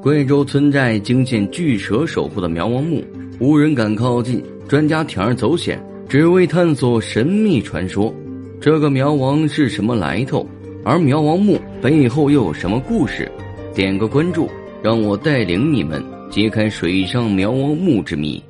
贵州村寨惊现巨蛇守护的苗王墓，无人敢靠近。专家铤而走险，只为探索神秘传说。这个苗王是什么来头？而苗王墓背后又有什么故事？点个关注，让我带领你们揭开水上苗王墓之谜。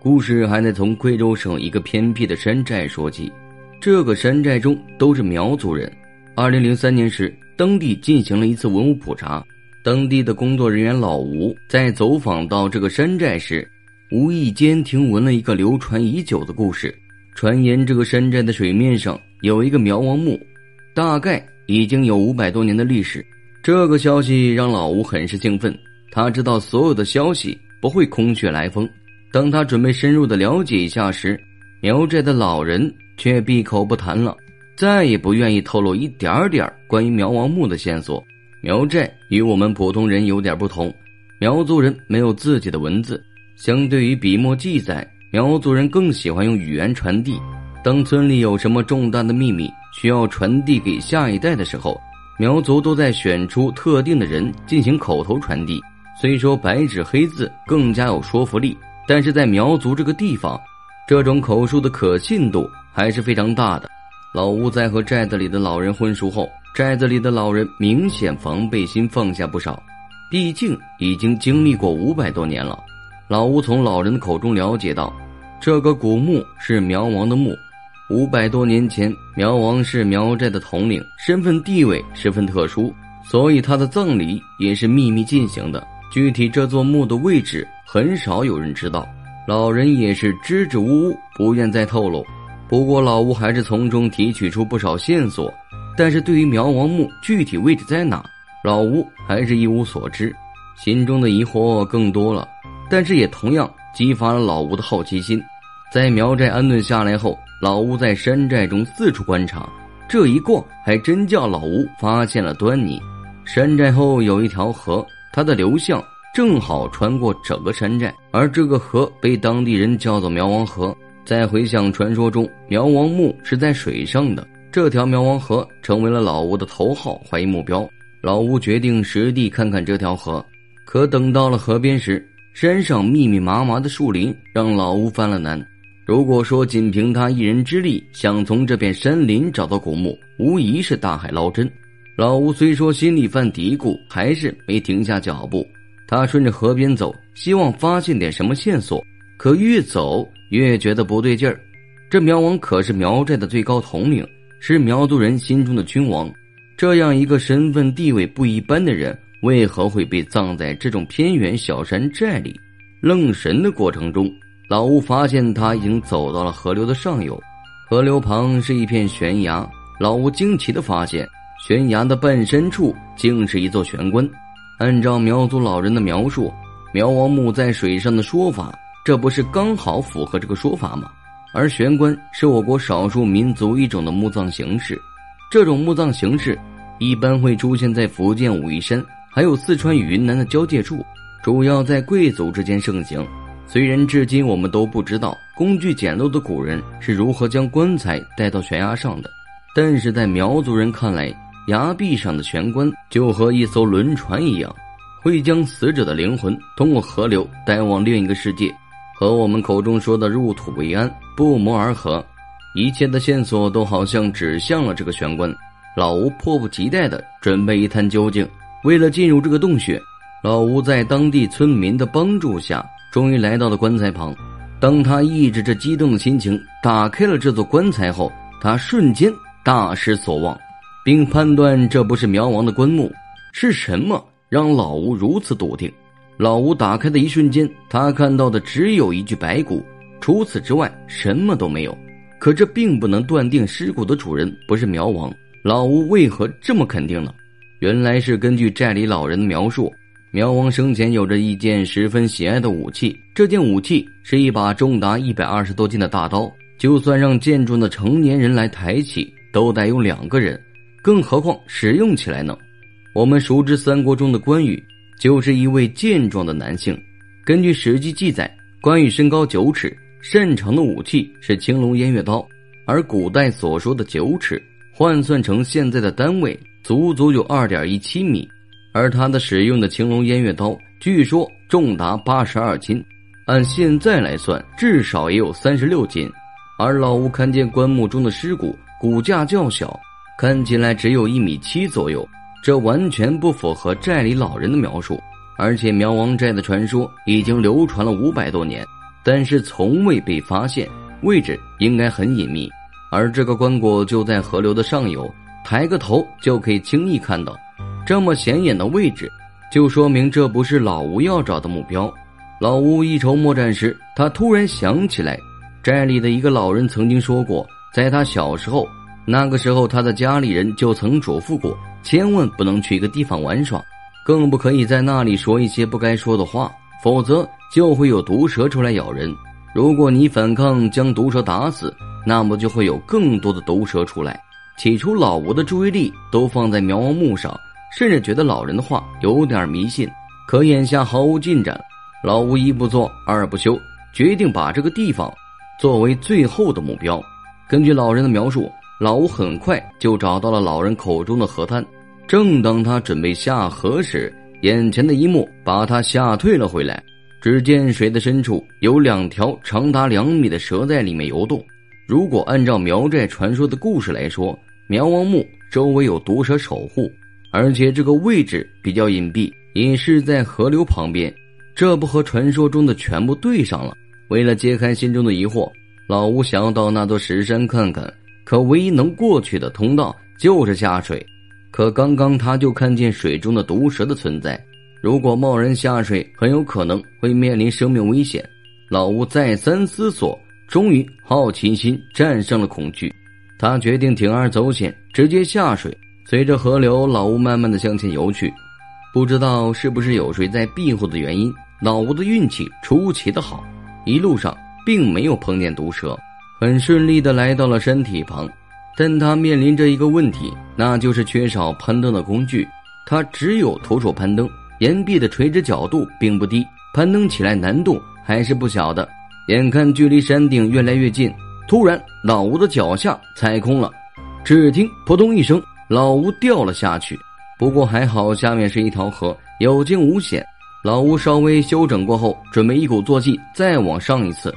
故事还得从贵州省一个偏僻的山寨说起。这个山寨中都是苗族人。二零零三年时，当地进行了一次文物普查，当地的工作人员老吴在走访到这个山寨时。无意间听闻了一个流传已久的故事，传言这个山寨的水面上有一个苗王墓，大概已经有五百多年的历史。这个消息让老吴很是兴奋，他知道所有的消息不会空穴来风。当他准备深入的了解一下时，苗寨的老人却闭口不谈了，再也不愿意透露一点点关于苗王墓的线索。苗寨与我们普通人有点不同，苗族人没有自己的文字。相对于笔墨记载，苗族人更喜欢用语言传递。当村里有什么重大的秘密需要传递给下一代的时候，苗族都在选出特定的人进行口头传递。虽说白纸黑字更加有说服力，但是在苗族这个地方，这种口述。的可信度还是非常大的。老吴在和寨子里的老人混熟后，寨子里的老人明显防备心放下不少，毕竟已经经历过五百多年了。老吴从老人的口中了解到，这个古墓是苗王的墓。五百多年前，苗王是苗寨的统领，身份地位十分特殊，所以他的葬礼也是秘密进行的。具体这座墓的位置，很少有人知道。老人也是支支吾吾，不愿再透露。不过，老吴还是从中提取出不少线索。但是对于苗王墓具体位置在哪，老吴还是一无所知，心中的疑惑更多了。但是也同样激发了老吴的好奇心，在苗寨安顿下来后，老吴在山寨中四处观察，这一逛还真叫老吴发现了端倪。山寨后有一条河，它的流向正好穿过整个山寨，而这个河被当地人叫做苗王河。再回想传说中苗王墓是在水上的，这条苗王河成为了老吴的头号怀疑目标。老吴决定实地看看这条河，可等到了河边时。山上密密麻麻的树林让老吴犯了难。如果说仅凭他一人之力想从这片山林找到古墓，无疑是大海捞针。老吴虽说心里犯嘀咕，还是没停下脚步。他顺着河边走，希望发现点什么线索。可越走越觉得不对劲儿。这苗王可是苗寨的最高统领，是苗族人心中的君王。这样一个身份地位不一般的人。为何会被葬在这种偏远小山寨里？愣神的过程中，老吴发现他已经走到了河流的上游。河流旁是一片悬崖，老吴惊奇的发现，悬崖的半深处竟是一座悬棺。按照苗族老人的描述，苗王墓在水上的说法，这不是刚好符合这个说法吗？而悬棺是我国少数民族一种的墓葬形式，这种墓葬形式一般会出现在福建武夷山。还有四川与云南的交界处，主要在贵族之间盛行。虽然至今我们都不知道工具简陋的古人是如何将棺材带到悬崖上的，但是在苗族人看来，崖壁上的悬棺就和一艘轮船一样，会将死者的灵魂通过河流带往另一个世界，和我们口中说的入土为安不谋而合。一切的线索都好像指向了这个悬棺。老吴迫不及待地准备一探究竟。为了进入这个洞穴，老吴在当地村民的帮助下，终于来到了棺材旁。当他抑制着激动的心情，打开了这座棺材后，他瞬间大失所望，并判断这不是苗王的棺木。是什么让老吴如此笃定？老吴打开的一瞬间，他看到的只有一具白骨，除此之外什么都没有。可这并不能断定尸骨的主人不是苗王。老吴为何这么肯定呢？原来是根据寨里老人的描述，苗王生前有着一件十分喜爱的武器。这件武器是一把重达一百二十多斤的大刀，就算让健壮的成年人来抬起，都得用两个人，更何况使用起来呢？我们熟知三国中的关羽，就是一位健壮的男性。根据《史记》记载，关羽身高九尺，擅长的武器是青龙偃月刀，而古代所说的九尺，换算成现在的单位。足足有二点一七米，而他的使用的青龙偃月刀，据说重达八十二斤，按现在来算，至少也有三十六斤。而老吴看见棺木中的尸骨，骨架较小，看起来只有一米七左右，这完全不符合寨里老人的描述。而且苗王寨的传说已经流传了五百多年，但是从未被发现，位置应该很隐秘。而这个棺椁就在河流的上游，抬个头就可以轻易看到。这么显眼的位置，就说明这不是老吴要找的目标。老吴一筹莫展时，他突然想起来。寨里的一个老人曾经说过，在他小时候，那个时候他的家里人就曾嘱咐过，千万不能去一个地方玩耍，更不可以在那里说一些不该说的话，否则就会有毒蛇出来咬人。如果你反抗将毒蛇打死，那么就会有更多的毒蛇出来。起初，老吴的注意力都放在苗王墓上，甚至觉得老人的话有点迷信。可眼下毫无进展，老吴一不做二不休，决定把这个地方。作为最后的目标，根据老人的描述，老吴很快就找到了老人口中的河滩。正当他准备下河时，眼前的一幕把他吓退了回来。只见水的深处有两条长达两米的蛇在里面游动。如果按照苗寨传说的故事来说，苗王墓周围有毒蛇守护，而且这个位置比较隐蔽，也是在河流旁边，这不和传说中的全部对上了？为了揭开心中的疑惑，老吴想要到那座石山看看。可唯一能过去的通道就是下水。可刚刚他就看见水中的毒蛇的存在，如果贸然下水，很有可能会面临生命危险。老吴再三思索，终于好奇心战胜了恐惧，他决定铤而走险，直接下水。随着河流，老吴慢慢的向前游去。不知道是不是有谁在庇护的原因，老吴的运气出奇的好。一路上并没有碰见毒蛇，很顺利的来到了山体旁，但他面临着一个问题，那就是缺少攀登的工具。他只有徒手攀登，岩壁的垂直角度并不低，攀登起来难度还是不小的。眼看距离山顶越来越近，突然老吴的脚下踩空了，只听扑通一声，老吴掉了下去。不过还好，下面是一条河，有惊无险。老吴稍微休整过后，准备一鼓作气再往上一次。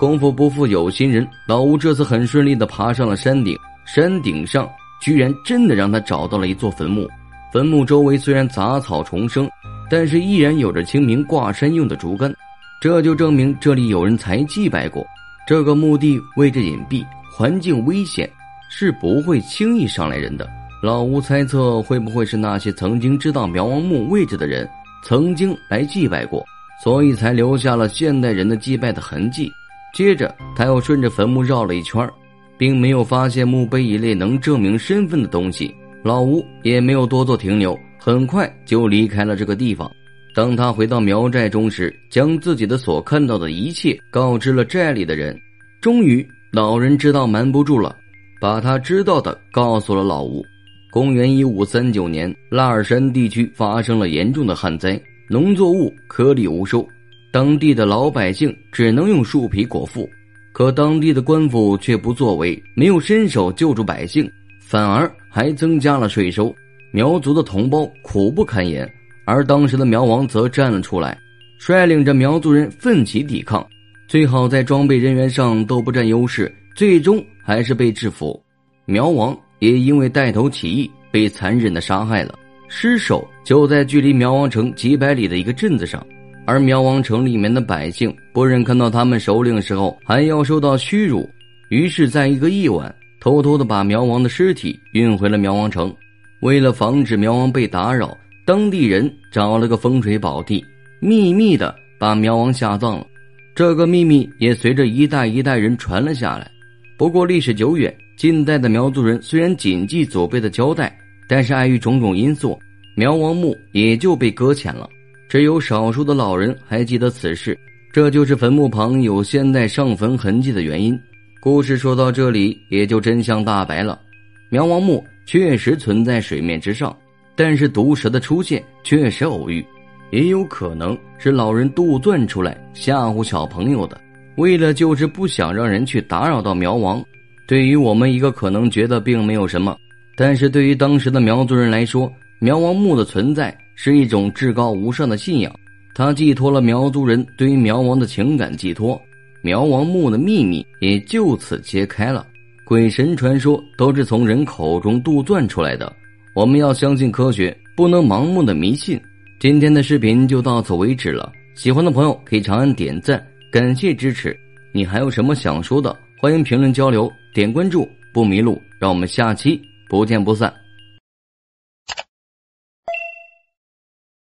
功夫不负有心人，老吴这次很顺利的爬上了山顶。山顶上居然真的让他找到了一座坟墓。坟墓周围虽然杂草丛生，但是依然有着清明挂山用的竹竿，这就证明这里有人才祭拜过。这个墓地位置隐蔽，环境危险，是不会轻易上来人的。老吴猜测，会不会是那些曾经知道苗王墓位置的人？曾经来祭拜过，所以才留下了现代人的祭拜的痕迹。接着，他又顺着坟墓绕了一圈，并没有发现墓碑一类能证明身份的东西。老吴也没有多做停留，很快就离开了这个地方。当他回到苗寨中时，将自己的所看到的一切告知了寨里的人。终于，老人知道瞒不住了，把他知道的告诉了老吴。公元一五三九年，拉尔山地区发生了严重的旱灾，农作物颗粒无收，当地的老百姓只能用树皮果腹。可当地的官府却不作为，没有伸手救助百姓，反而还增加了税收。苗族的同胞苦不堪言，而当时的苗王则站了出来，率领着苗族人奋起抵抗。最好在装备人员上都不占优势，最终还是被制服。苗王。也因为带头起义被残忍的杀害了，尸首就在距离苗王城几百里的一个镇子上，而苗王城里面的百姓不忍看到他们首领时候还要受到屈辱，于是在一个夜晚偷偷的把苗王的尸体运回了苗王城。为了防止苗王被打扰，当地人找了个风水宝地，秘密的把苗王下葬了。这个秘密也随着一代一代人传了下来。不过历史久远。近代的苗族人虽然谨记祖辈的交代，但是碍于种种因素，苗王墓也就被搁浅了。只有少数的老人还记得此事，这就是坟墓旁有现代上坟痕迹的原因。故事说到这里，也就真相大白了。苗王墓确实存在水面之上，但是毒蛇的出现确实偶遇，也有可能是老人杜撰出来吓唬小朋友的，为了就是不想让人去打扰到苗王。对于我们一个可能觉得并没有什么，但是对于当时的苗族人来说，苗王墓的存在是一种至高无上的信仰，它寄托了苗族人对于苗王的情感寄托。苗王墓的秘密也就此揭开了。鬼神传说都是从人口中杜撰出来的，我们要相信科学，不能盲目的迷信。今天的视频就到此为止了，喜欢的朋友可以长按点赞，感谢支持。你还有什么想说的？欢迎评论交流，点关注不迷路。让我们下期不见不散。